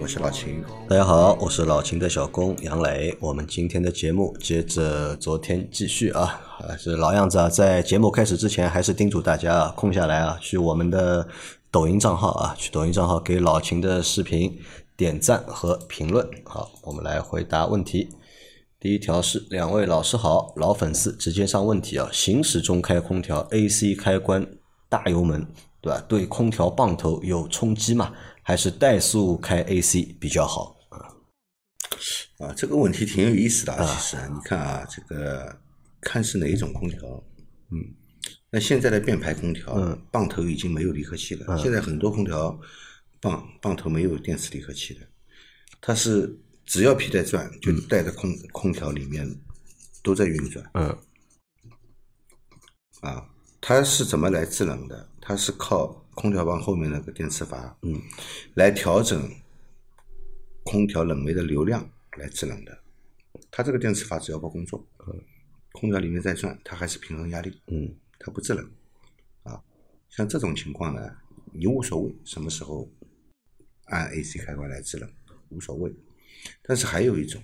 我是老秦。大家好，我是老秦的小工杨磊。我们今天的节目接着昨天继续啊，还是老样子啊。在节目开始之前，还是叮嘱大家啊，空下来啊，去我们的抖音账号啊，去抖音账号给老秦的视频点赞和评论。好，我们来回答问题。第一条是两位老师好，老粉丝直接上问题啊。行驶中开空调，AC 开关大油门，对吧？对空调棒头有冲击吗？还是怠速开 AC 比较好啊？啊，这个问题挺有意思的啊。其实你看啊，这个看是哪一种空调，嗯，那现在的变排空调，嗯，棒头已经没有离合器了。现在很多空调棒棒头没有电磁离合器的，它是。只要皮带转，就带着空空调里面都在运转。嗯，啊，它是怎么来制冷的？它是靠空调棒后面那个电磁阀，嗯，来调整空调冷媒的流量来制冷的。它这个电磁阀只要不工作，嗯，空调里面在转，它还是平衡压力，嗯，它不制冷。啊，像这种情况呢，你无所谓什么时候按 AC 开关来制冷，无所谓。但是还有一种，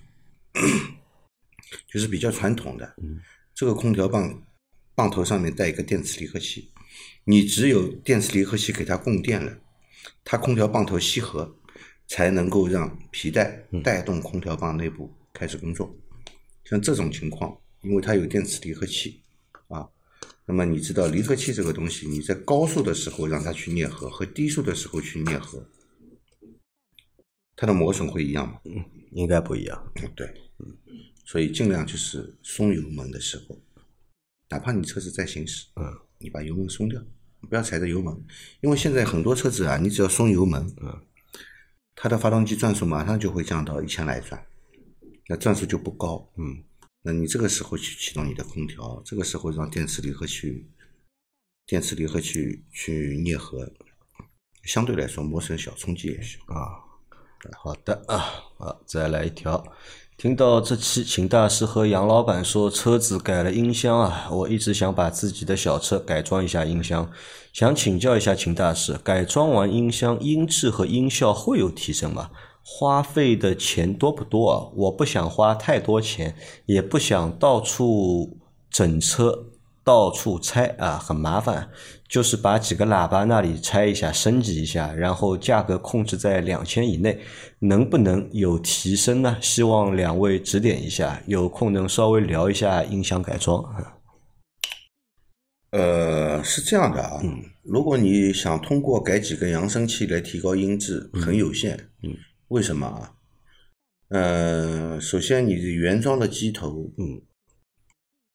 就是比较传统的，这个空调棒棒头上面带一个电磁离合器，你只有电磁离合器给它供电了，它空调棒头吸合，才能够让皮带带动空调棒内部开始工作。像这种情况，因为它有电磁离合器啊，那么你知道离合器这个东西，你在高速的时候让它去啮合，和低速的时候去啮合。它的磨损会一样吗？嗯，应该不一样。对，嗯，所以尽量就是松油门的时候，哪怕你车子在行驶，嗯，你把油门松掉，不要踩着油门，因为现在很多车子啊，你只要松油门，嗯，它的发动机转速马上就会降到一千来转，那转速就不高，嗯，那你这个时候去启动你的空调，这个时候让电磁离合器，电磁离合器去啮合，相对来说磨损小，冲击也小啊。好的啊，好，再来一条。听到这期秦大师和杨老板说车子改了音箱啊，我一直想把自己的小车改装一下音箱，想请教一下秦大师，改装完音箱音质和音效会有提升吗？花费的钱多不多啊？我不想花太多钱，也不想到处整车。到处拆啊，很麻烦，就是把几个喇叭那里拆一下，升级一下，然后价格控制在两千以内，能不能有提升呢？希望两位指点一下，有空能稍微聊一下音响改装。呃，是这样的啊，嗯，如果你想通过改几个扬声器来提高音质，很有限，嗯，为什么啊？呃，首先你原装的机头，嗯。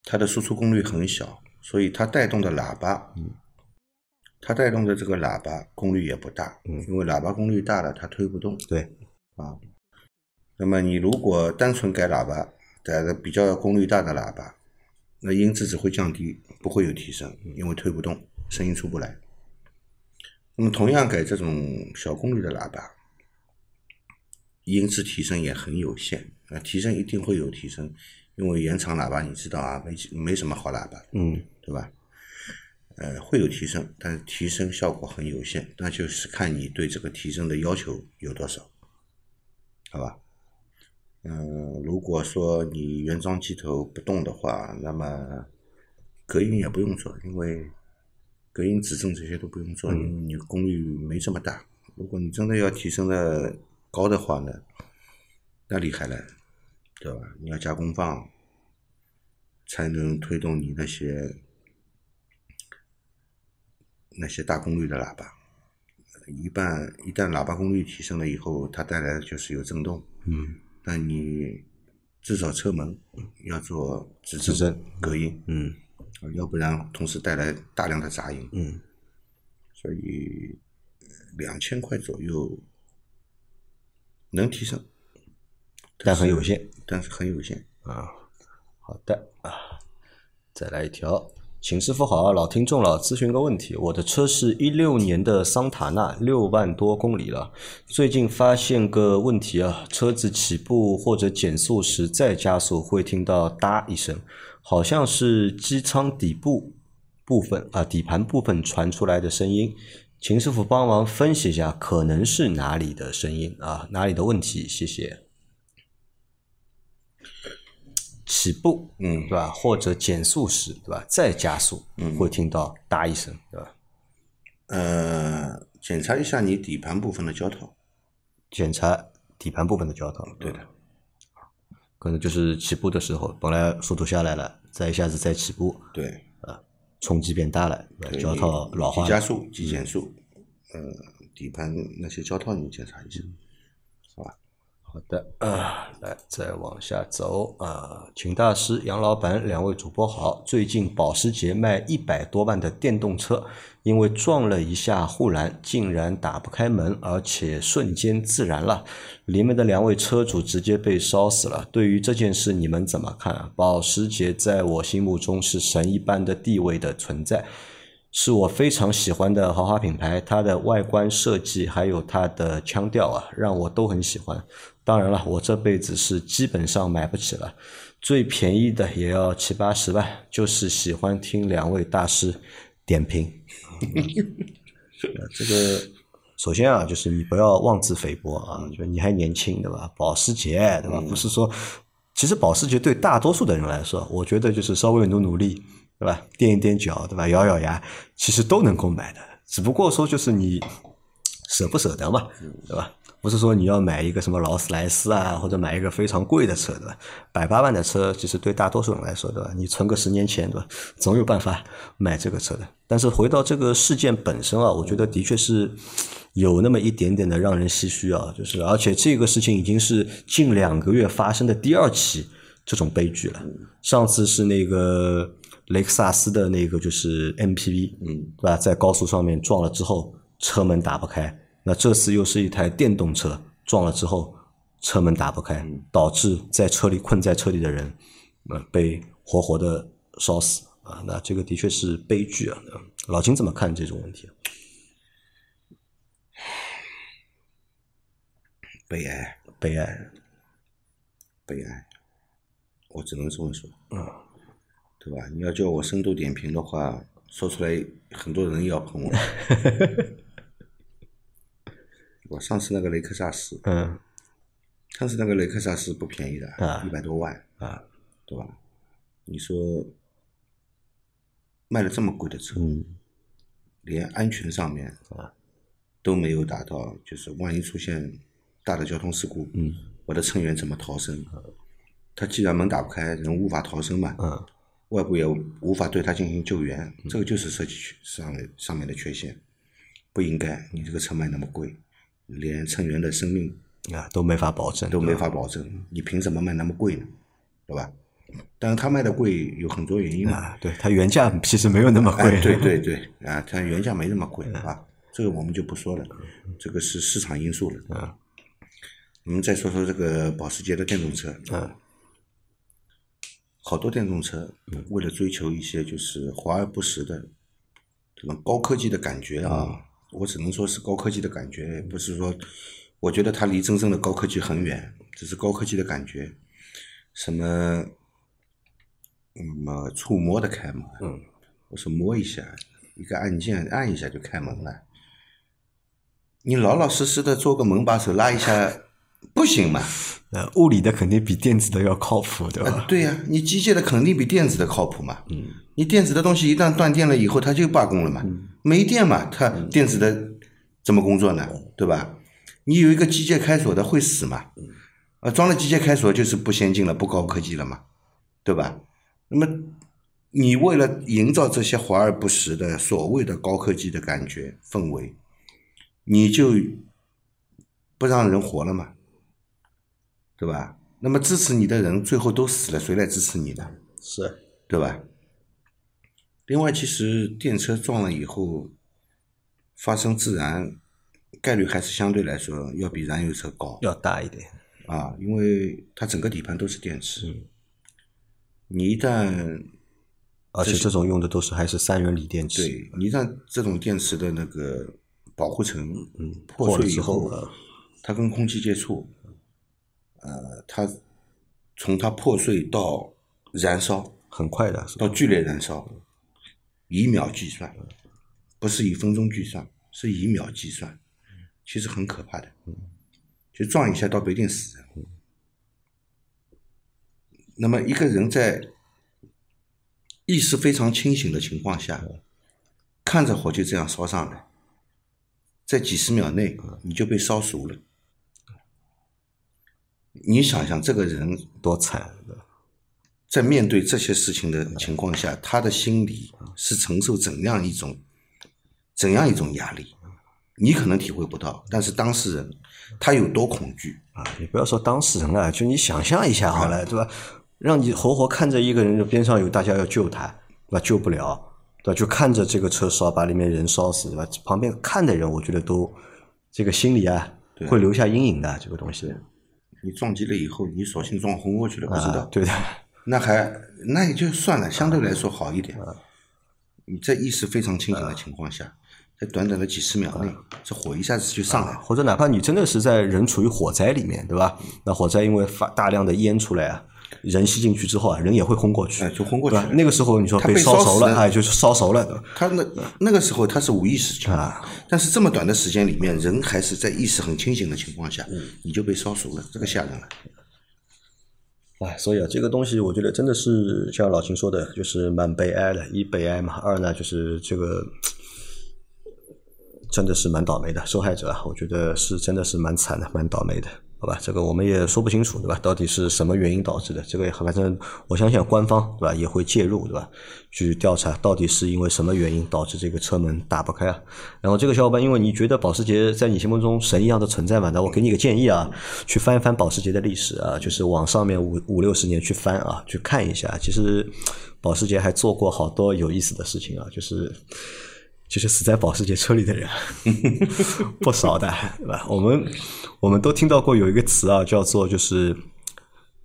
它的输出功率很小，所以它带动的喇叭，嗯，它带动的这个喇叭功率也不大，嗯，因为喇叭功率大了，它推不动，对，啊，那么你如果单纯改喇叭，改个比较功率大的喇叭，那音质只会降低，不会有提升，因为推不动，声音出不来。那么同样改这种小功率的喇叭，音质提升也很有限，啊，提升一定会有提升。因为原厂喇叭你知道啊，没没什么好喇叭，嗯，对吧？呃，会有提升，但是提升效果很有限，那就是看你对这个提升的要求有多少，好吧？嗯，如果说你原装机头不动的话，那么隔音也不用做，因为隔音指正这些都不用做，因为你功率没这么大。如果你真的要提升的高的话呢，那厉害了。对吧？你要加功放，才能推动你那些那些大功率的喇叭。一般一旦喇叭功率提升了以后，它带来的就是有震动。嗯。那你至少车门要做止震隔音。嗯。要不然同时带来大量的杂音。嗯。所以两千块左右能提升。但很有限。但是很有限。啊，好的啊，再来一条，秦师傅好，老听众了，咨询个问题，我的车是一六年的桑塔纳，六万多公里了，最近发现个问题啊，车子起步或者减速时再加速会听到哒一声，好像是机舱底部部分啊底盘部分传出来的声音。秦师傅帮忙分析一下，可能是哪里的声音啊？哪里的问题？谢谢。起步，嗯对吧？或者减速时，对吧？再加速，嗯，会听到哒一声，对吧？呃，检查一下你底盘部分的胶套。检查底盘部分的胶套，对的，可能就是起步的时候，本来速度下来了，再一下子再起步，对，冲击变大了，胶套老化。急加速、急减速，呃，底盘那些胶套你检查一下？好的，啊，来再往下走啊，请大师、杨老板两位主播好。最近保时捷卖一百多万的电动车，因为撞了一下护栏，竟然打不开门，而且瞬间自燃了，里面的两位车主直接被烧死了。对于这件事，你们怎么看啊？保时捷在我心目中是神一般的地位的存在。是我非常喜欢的豪华品牌，它的外观设计还有它的腔调啊，让我都很喜欢。当然了，我这辈子是基本上买不起了，最便宜的也要七八十万。就是喜欢听两位大师点评。呃 这个首先啊，就是你不要妄自菲薄啊，就你还年轻对吧？保时捷对吧？不是说，其实保时捷对大多数的人来说，我觉得就是稍微努努力对吧？垫一垫脚对吧？咬咬牙，其实都能够买的，只不过说就是你舍不舍得嘛，对吧？不是说你要买一个什么劳斯莱斯啊，或者买一个非常贵的车，对吧？百八万的车，其实对大多数人来说，对吧？你存个十年钱，对吧？总有办法买这个车的。但是回到这个事件本身啊，我觉得的确是有那么一点点的让人唏嘘啊，就是而且这个事情已经是近两个月发生的第二起这种悲剧了。上次是那个雷克萨斯的那个就是 MPV，嗯，对吧？在高速上面撞了之后，车门打不开。那这次又是一台电动车撞了之后，车门打不开，导致在车里困在车里的人，呃，被活活的烧死啊！那这个的确是悲剧啊！老金怎么看这种问题？悲哀，悲哀，悲哀，我只能这么说，嗯，对吧？你要叫我深度点评的话，说出来很多人要喷我。我上次那个雷克萨斯，嗯。上次那个雷克萨斯不便宜的啊，一百多万，啊，对吧？你说卖了这么贵的车，嗯。连安全上面啊。都没有达到，就是万一出现大的交通事故，嗯。我的乘员怎么逃生？他既然门打不开，人无法逃生嘛，嗯外部也无法对他进行救援，这个就是设计缺上面上面的缺陷，不应该你这个车卖那么贵，连乘员的生命啊，都没法保证，都没法保证，你凭什么卖那么贵呢？对吧？当然，他卖的贵有很多原因嘛。啊，对，它原价其实没有那么贵，哎，对 对对，啊，它原价没那么贵啊，这个我们就不说了，这个是市场因素了。嗯我们再说说这个保时捷的电动车，嗯好多电动车为了追求一些就是华而不实的这种高科技的感觉啊，我只能说是高科技的感觉，不是说我觉得它离真正的高科技很远，只是高科技的感觉，什么什么触摸的开门，嗯，我说摸一下，一个按键按一下就开门了，你老老实实的做个门把手拉一下，不行吗？呃，物理的肯定比电子的要靠谱，对吧？对呀、你机械的肯定比电子的靠谱嘛。嗯，你电子的东西一旦断电了以后，它就罢工了嘛。没电嘛，它电子的怎么工作呢？对吧？你有一个机械开锁的会死嘛？啊，装了机械开锁就是不先进了，不高科技了嘛，对吧？那么你为了营造这些华而不实的所谓的高科技的感觉氛围，你就不让人活了嘛？对吧？那么支持你的人最后都死了，谁来支持你呢？是，对吧？另外，其实电车撞了以后发生自燃概率还是相对来说要比燃油车高。要大一点，啊，因为它整个底盘都是电池，你一旦而且这种用的都是还是三元锂电池，对你一旦这种电池的那个保护层嗯破碎以后它跟空气接触，呃，它从它破碎到燃烧很快的，到剧烈燃烧，以秒计算，不是以分钟计算，是以秒计算，其实很可怕的。就撞一下倒不一定死人。那么一个人在意识非常清醒的情况下，看着火就这样烧上来，在几十秒内你就被烧熟了。你想想，这个人多惨，在面对这些事情的情况下，他的心理是承受怎样一种怎样一种压力？你可能体会不到，但是当事人他有多恐惧？啊，你不要说当事人了，就你想象一下好了，对吧？让你活活看着一个人，就边上有大家要救他，对吧？救不了，对吧？就看着这个车烧，把里面人烧死，对吧？旁边看的人，我觉得都这个心里啊会留下阴影的，这个东西你撞击了以后，你索性撞昏过去了，不知道，啊，对的，那还那也就算了，相对来说好一点。你在意识非常清醒的情况下，在短短的几十秒内，这火一下子就上来了。或者哪怕你真的是在人处于火灾里面，对吧？那火灾因为发大量的烟出来啊，人吸进去之后啊，人也会昏过去，哎就昏过去那个时候你说被烧熟了，哎，就是烧熟了，他那那个时候他是无意识啊，但是这么短的时间里面，人还是在意识很清醒的情况下，你就被烧熟了，这个吓人了。哎，所以啊，这个东西我觉得真的是像老秦说的，就是蛮悲哀的。一悲哀嘛，二呢就是这个真的是蛮倒霉的，受害者啊，我觉得是真的是蛮惨的，蛮倒霉的，好吧？这个我们也说不清楚，对吧？到底是什么原因导致的？这个反正我相信官方对吧也会介入，对吧？去调查到底是因为什么原因导致这个车门打不开啊？然后这个小伙伴，因为你觉得保时捷在你心目中神一样的存在嘛，那我给你个建议啊，去翻一翻保时捷的历史啊，就是往上面五五六十年去翻啊，去看一下，其实保时捷还做过好多有意思的事情啊，就是。就是死在保时捷车里的人 不少的，对吧？我们我们都听到过有一个词啊，叫做就是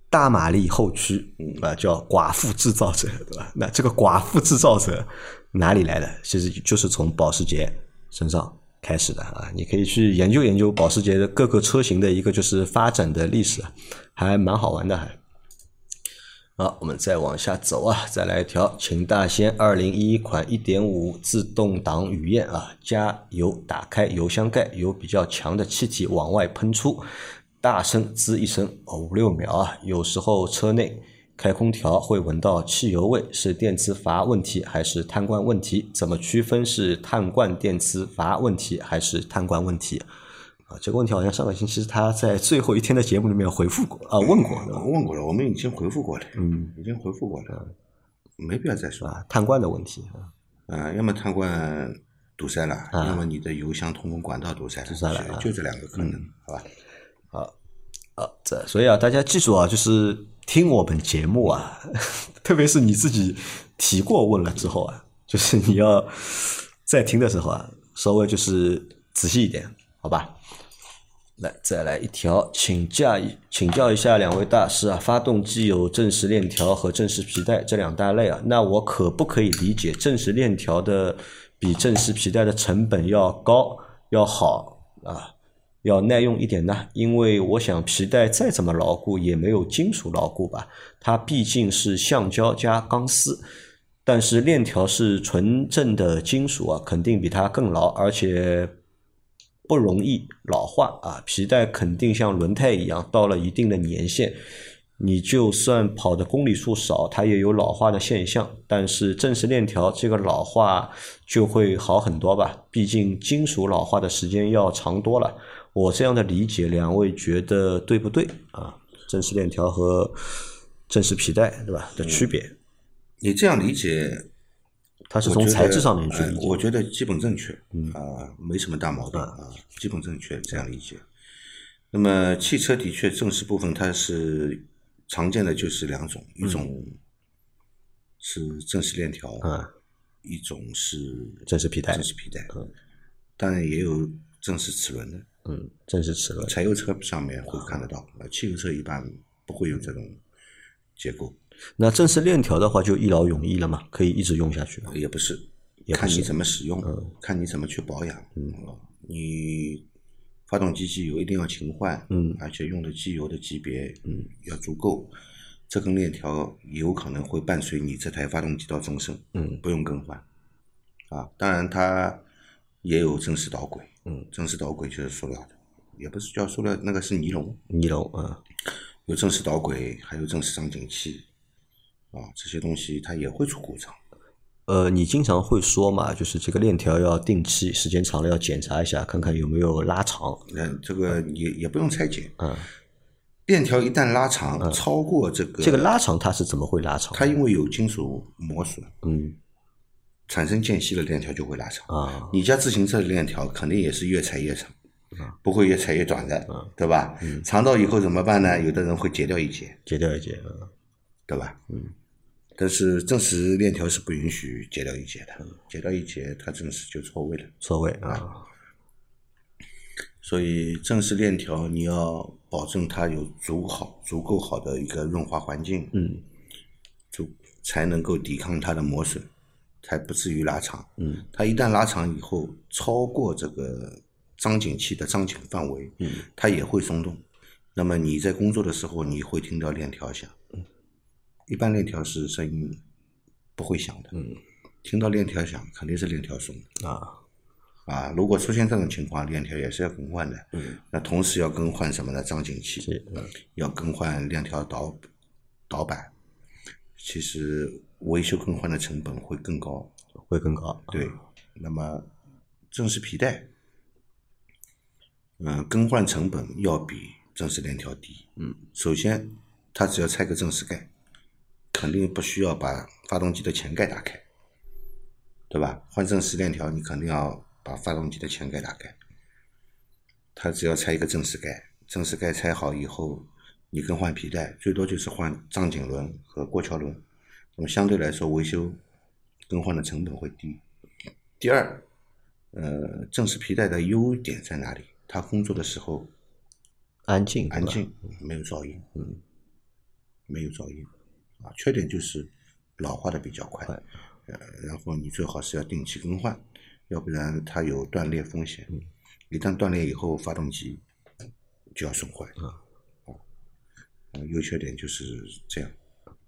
大马力后驱，啊，叫寡妇制造者，对吧？那这个寡妇制造者哪里来的？其实就是从保时捷身上开始的啊。你可以去研究研究保时捷的各个车型的一个就是发展的历史，还蛮好玩的，还。好，我们再往下走啊，再来一条，秦大仙二零一一款一点五自动挡雨燕啊，加油打开油箱盖，有比较强的气体往外喷出，大声滋一声哦五六秒啊，有时候车内开空调会闻到汽油味，是电磁阀问题还是碳罐问题？怎么区分是碳罐电磁阀问题还是碳罐问题？啊，这个问题好像上个星期他在最后一天的节目里面回复过啊，问过问过了，我们已经回复过了，嗯，已经回复过了，没必要再说。啊，碳罐的问题啊。嗯，要么贪罐堵塞了，要么你的油箱通风管道堵塞了，塞了啊就这两个可能，好吧？好啊，这所以啊，大家记住啊，就是听我们节目啊，特别是你自己提过问了之后啊，就是你要在听的时候啊，稍微就是仔细一点，好吧？来，再来一条，请教请教一下两位大师啊，发动机有正时链条和正时皮带这两大类啊，那我可不可以理解正时链条的比正时皮带的成本要高要好啊？要耐用一点呢，因为我想皮带再怎么牢固也没有金属牢固吧，它毕竟是橡胶加钢丝，但是链条是纯正的金属啊，肯定比它更牢，而且不容易老化啊。皮带肯定像轮胎一样，到了一定的年限，你就算跑的公里数少，它也有老化的现象。但是正时链条这个老化就会好很多吧，毕竟金属老化的时间要长多了。我这样的理解，两位觉得对不对啊？正时链条和正时皮带，对吧？的区别，你这样理解，它是从材质上面去呃理解。我觉得基本正确，啊，没什么大毛病啊，基本正确，这样理解。那么汽车的确正时部分它是常见的就是两种，一种是正时链条，嗯一种是正时皮带正时皮带，当然也有正时齿轮的。嗯，正式齿轮。柴油车上面会看得到，呃，汽油车一般不会有这种结构，那正式链条的话，就一劳永逸了嘛，可以一直用下去。也不是，也不是看你怎么使用，看你怎么去保养。嗯，你发动机机油一定要勤换，嗯而且用的机油的级别，嗯，要足够。这根链条有可能会伴随你这台发动机到终身，嗯不用更换。啊，当然它也有正式导轨，嗯，正式导轨就是塑料的，也不是叫塑料，那个是尼龙，尼龙啊，有正式导轨，还有正式张紧器，啊，这些东西它也会出故障。呃，你经常会说嘛，就是这个链条要定期，时间长了要检查一下，看看有没有拉长。那这个也也不用拆解，嗯，链条一旦拉长，超过这个这个拉长它是怎么会拉长？它因为有金属磨损，嗯产生间隙的链条就会拉长。啊，你家自行车的链条肯定也是越踩越长，不会越踩越短的，对吧？长到以后怎么办呢？有的人会截掉一截，截掉一截，嗯对吧？嗯。但是正时链条是不允许截掉一节的，截掉一节它正时就错位了。错位啊，所以正时链条你要保证它有足好、足够好的一个润滑环境，嗯足才能够抵抗它的磨损，才不至于拉长。嗯，它一旦拉长以后，超过这个张紧器的张紧范围，嗯，它也会松动。那么你在工作的时候，你会听到链条响。一般链条是声音不会响的。嗯，听到链条响，肯定是链条松。啊，啊，如果出现这种情况，链条也是要更换的。嗯，那同时要更换什么呢？张紧器，要更换链条导导板。其实维修更换的成本会更高。会更高。对，那么正式皮带，嗯、更换成本要比正式链条低。嗯，首先，它只要拆个正式盖，肯定不需要把发动机的前盖打开，对吧？换正时链条，你肯定要把发动机的前盖打开。它只要拆一个正时盖，正时盖拆好以后，你更换皮带，最多就是换张紧轮和过桥轮，那么相对来说维修更换的成本会低。第二，呃，正时皮带的优点在哪里？它工作的时候安静，安静，没有噪音，嗯，没有噪音啊。缺点就是老化的比较快，呃，然后你最好是要定期更换，要不然它有断裂风险。嗯一旦断裂以后，发动机就要损坏啊。啊，呃优缺点就是这样。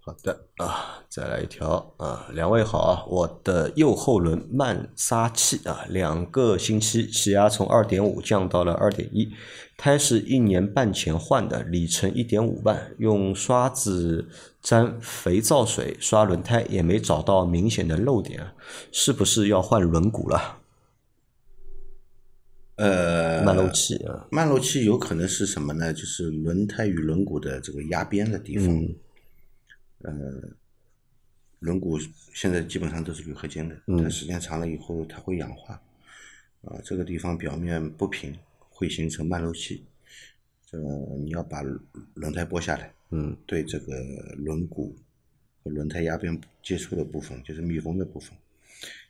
好的啊，再来一条啊，两位好啊，我的右后轮慢撒气啊，两个星期气压从二点五降到了二点一，胎是一年半前换的，里程一点五万，用刷子沾肥皂水刷轮胎也没找到明显的漏点，是不是要换轮毂了？呃，慢漏气啊，慢漏气有可能是什么呢？就是轮胎与轮毂的这个压边的地方。嗯呃，轮毂现在基本上都是铝合金的，嗯它时间长了以后它会氧化，啊、这个地方表面不平，会形成慢漏气。这你要把轮胎剥下来，嗯对这个轮毂和轮胎压边接触的部分，就是密封的部分，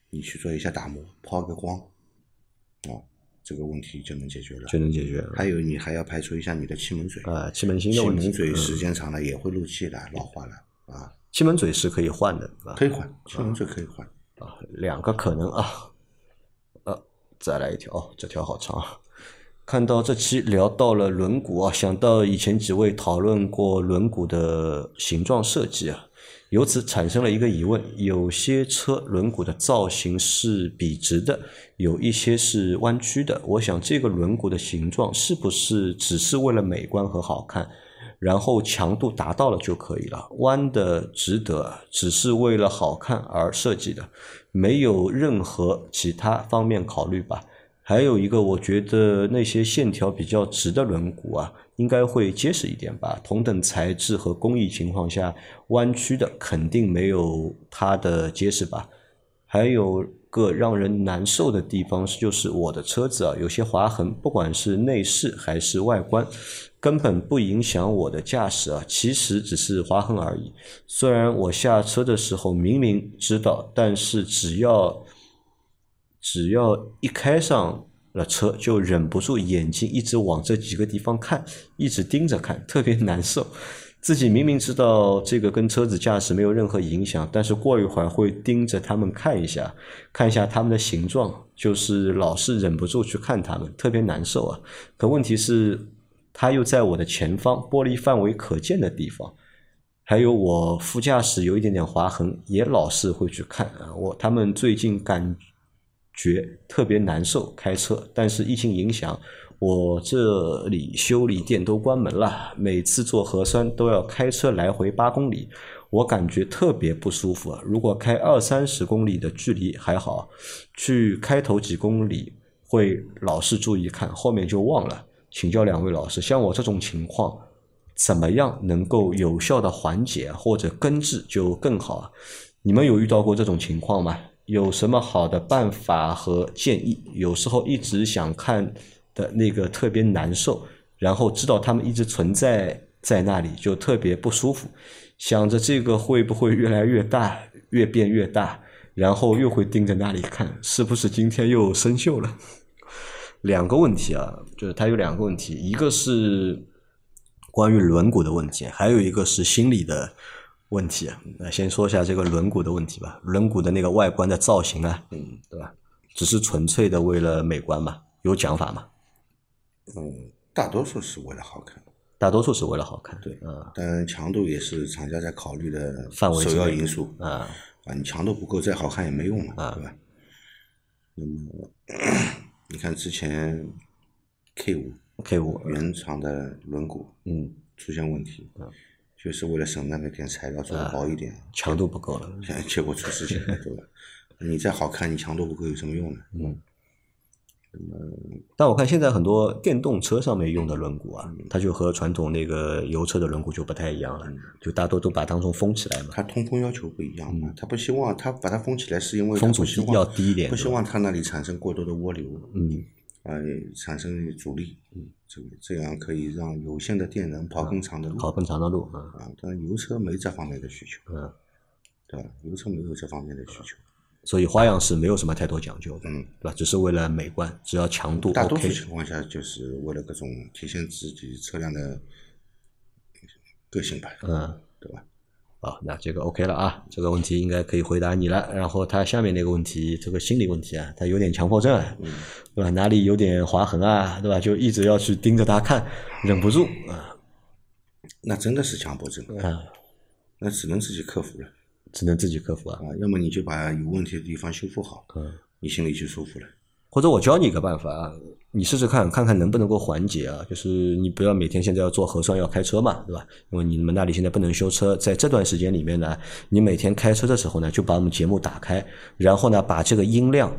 你去做一下打磨，抛个光，啊、这个问题就能解决了。就能解决了还有，你还要排除一下你的气门嘴，啊，气门芯的气门嘴嗯时间长了也会漏气的，老化了啊，气门嘴是可以换的？可以换，气门嘴可以换。啊，两个可能啊，呃，再来一条，哦，这条好长啊。看到这期聊到了轮毂啊，想到以前几位讨论过轮毂的形状设计啊，由此产生了一个疑问：有些车轮毂的造型是笔直的，有一些是弯曲的。我想这个轮毂的形状是不是只是为了美观和好看？然后强度达到了就可以了。弯的、值得只是为了好看而设计的，没有任何其他方面考虑吧。还有一个，我觉得那些线条比较直的轮毂啊，应该会结实一点吧。同等材质和工艺情况下，弯曲的肯定没有它的结实吧。还有个让人难受的地方，就是我的车子啊，有些划痕，不管是内饰还是外观，根本不影响我的驾驶啊，其实只是划痕而已。虽然我下车的时候明明知道，但是只要只要一开上了车，就忍不住眼睛一直往这几个地方看，一直盯着看，特别难受。自己明明知道这个跟车子驾驶没有任何影响，但是过一会儿会盯着他们看一下，看一下他们的形状，就是老是忍不住去看他们，特别难受啊。可问题是，他又在我的前方，玻璃范围可见的地方，还有我副驾驶有一点点划痕，也老是会去看啊。我他们最近感觉特别难受，开车，但是疫情影响。我这里修理店都关门了，每次做核酸都要开车来回八公里，我感觉特别不舒服。如果开二三十公里的距离还好，去开头几公里会老是注意看，后面就忘了。请教两位老师，像我这种情况，怎么样能够有效的缓解或者根治就更好？你们有遇到过这种情况吗？有什么好的办法和建议？有时候一直想看。的那个特别难受，然后知道他们一直存在在那里，就特别不舒服，想着这个会不会越来越大，越变越大，然后又会盯着那里看，是不是今天又生锈了？两个问题啊，就是它有两个问题，一个是关于轮毂的问题，还有一个是心理的问题。那先说一下这个轮毂的问题吧，轮毂的那个外观的造型啊，嗯，对吧？只是纯粹的为了美观嘛？有讲法吗？嗯，大多数是为了好看，大多数是为了好看，对，嗯，但强度也是厂家在考虑的范围首要因素啊啊，你强度不够，再好看也没用啊，对吧？那么 你看之前 K 五 K 五原厂的轮毂，嗯，出现问题，嗯，就是为了省那么点材料，做的薄一点，强度不够了，结果出事情了，对吧？你再好看，你强度不够有什么用呢？嗯。那么，但我看现在很多电动车上面用的轮毂啊，它就和传统那个油车的轮毂就不太一样了，就大多都把当中封起来嘛。它通风要求不一样嘛，它不希望它把它封起来，是因为风阻要低一点，不希望它那里产生过多的涡流，嗯，啊，产生阻力，嗯，这个这样可以让有限的电能跑更长的路，跑更长的路啊。啊，但油车没这方面的需求，嗯，对吧？油车没有这方面的需求。所以花样是没有什么太多讲究的，嗯，对吧？只是为了美观，只要强度 OK。大多数情况下就是为了各种体现自己车辆的个性吧，嗯，对吧？好，那这个 OK 了啊，这个问题应该可以回答你了。然后他下面那个问题，这个心理问题啊，他有点强迫症，嗯，对吧？哪里有点划痕啊，对吧？就一直要去盯着他看，忍不住啊。那真的是强迫症啊，那只能自己克服了。只能自己克服啊！啊，要么你就把有问题的地方修复好，嗯，你心里就舒服了。或者我教你一个办法啊，你试试看，看看能不能够缓解啊。就是你不要每天现在要做核酸要开车嘛，对吧？因为你们那里现在不能修车，在这段时间里面呢，你每天开车的时候呢，就把我们节目打开，然后呢，把这个音量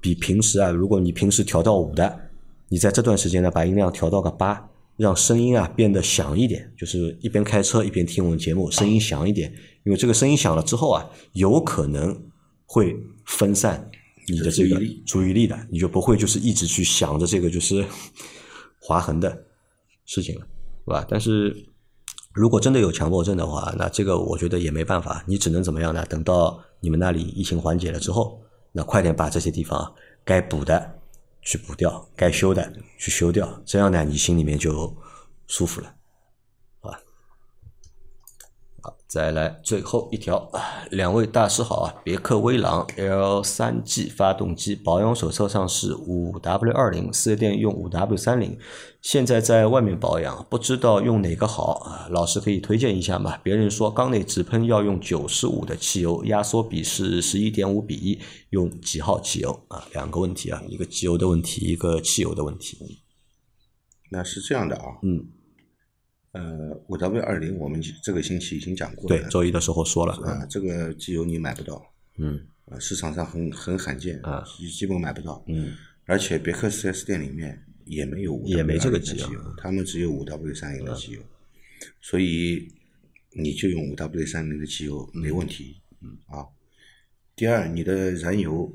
比平时啊，如果你平时调到五的，你在这段时间呢，把音量调到个八。让声音啊变得响一点，就是一边开车一边听我们节目，声音响一点。因为这个声音响了之后啊，有可能会分散你的这个注意力的，你就不会就是一直去想着这个就是 划痕的事情了，是吧？但是如果真的有强迫症的话，那这个我觉得也没办法，你只能怎么样呢？等到你们那里疫情缓解了之后，那快点把这些地方该补的。去补掉，该修的去修掉，这样呢，你心里面就舒服了，好吧？好，再来最后一条，两位大师好啊！别克威朗 L 三 G 发动机保养手册上是五 W 二零，四 S 店用五 W 三零。现在在外面保养，不知道用哪个好啊？老师可以推荐一下吗？别人说缸内直喷要用九十五的汽油，压缩比是十一点五比一，用几号汽油啊？两个问题啊，一个机油的问题，一个汽油的问题。那是这样的啊，嗯，呃，五 W 二零我们这个星期已经讲过了，对，周一的时候说了啊，这个机油你买不到，嗯，啊，市场上很很罕见啊，基本买不到，嗯，而且别克四 S 店里面。也没有也没这个机油，他们只有五 W 三零的机油，所以你就用五 W 三零的机油没问题。嗯啊，第二，你的燃油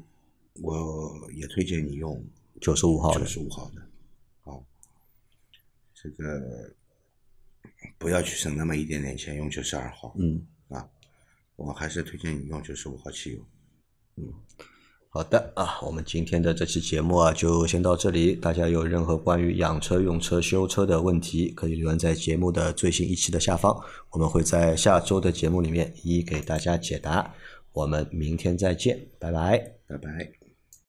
我也推荐你用九十五号九十五号的。啊，这个不要去省那么一点点钱，用九十二号。嗯啊，我还是推荐你用九十五号汽油。嗯。好的啊，我们今天的这期节目啊，就先到这里。大家有任何关于养车、用车、修车的问题，可以留言在节目的最新一期的下方，我们会在下周的节目里面一一给大家解答。我们明天再见，拜拜。拜拜。